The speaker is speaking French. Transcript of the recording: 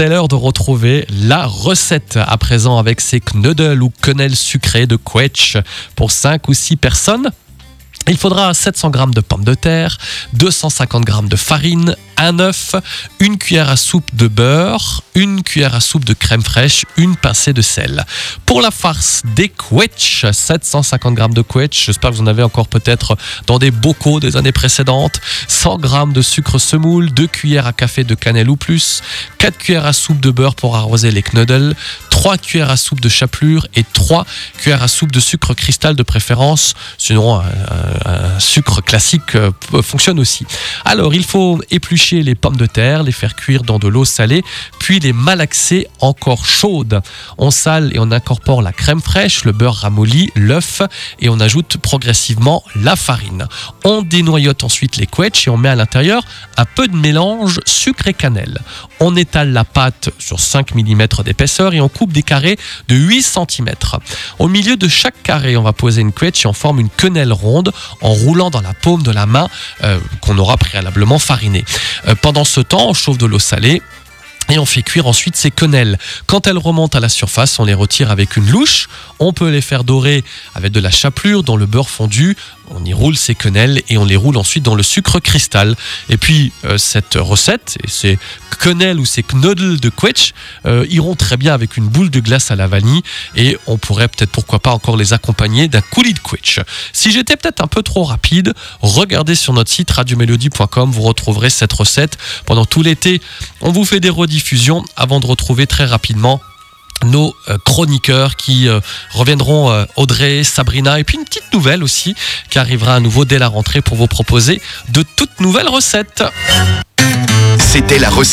C'est l'heure de retrouver la recette à présent avec ces knuddles ou quenelles sucrées de quetch pour 5 ou 6 personnes. Il faudra 700 g de pommes de terre, 250 g de farine, un œuf, une cuillère à soupe de beurre, une cuillère à soupe de crème fraîche, une pincée de sel. Pour la farce des quetch, 750 g de quetch, j'espère que vous en avez encore peut-être dans des bocaux des années précédentes, 100 g de sucre semoule, 2 cuillères à café de cannelle ou plus, 4 cuillères à soupe de beurre pour arroser les knuddles, 3 cuillères à soupe de chapelure et 3 cuillères à soupe de sucre cristal de préférence. Sinon, un, sucre classique euh, fonctionne aussi. Alors, il faut éplucher les pommes de terre, les faire cuire dans de l'eau salée, puis les malaxer encore chaudes. On sale et on incorpore la crème fraîche, le beurre ramolli, l'œuf et on ajoute progressivement la farine. On dénoyote ensuite les quetch et on met à l'intérieur un peu de mélange sucre et cannelle. On étale la pâte sur 5 mm d'épaisseur et on coupe des carrés de 8 cm. Au milieu de chaque carré, on va poser une quetch et on forme une quenelle ronde en roulant dans la paume de la main euh, qu'on aura préalablement farinée. Euh, pendant ce temps, on chauffe de l'eau salée et on fait cuire ensuite ces quenelles. Quand elles remontent à la surface, on les retire avec une louche. On peut les faire dorer avec de la chapelure dans le beurre fondu. On y roule ces quenelles et on les roule ensuite dans le sucre cristal. Et puis euh, cette recette et ces quenelles ou ces knuddles de quetch euh, iront très bien avec une boule de glace à la vanille et on pourrait peut-être pourquoi pas encore les accompagner d'un coulis de quetch. Si j'étais peut-être un peu trop rapide, regardez sur notre site radiomélodie.com, vous retrouverez cette recette pendant tout l'été. On vous fait des rediffusions diffusion avant de retrouver très rapidement nos euh, chroniqueurs qui euh, reviendront euh, Audrey, Sabrina et puis une petite nouvelle aussi qui arrivera à nouveau dès la rentrée pour vous proposer de toutes nouvelles recettes. C'était la recette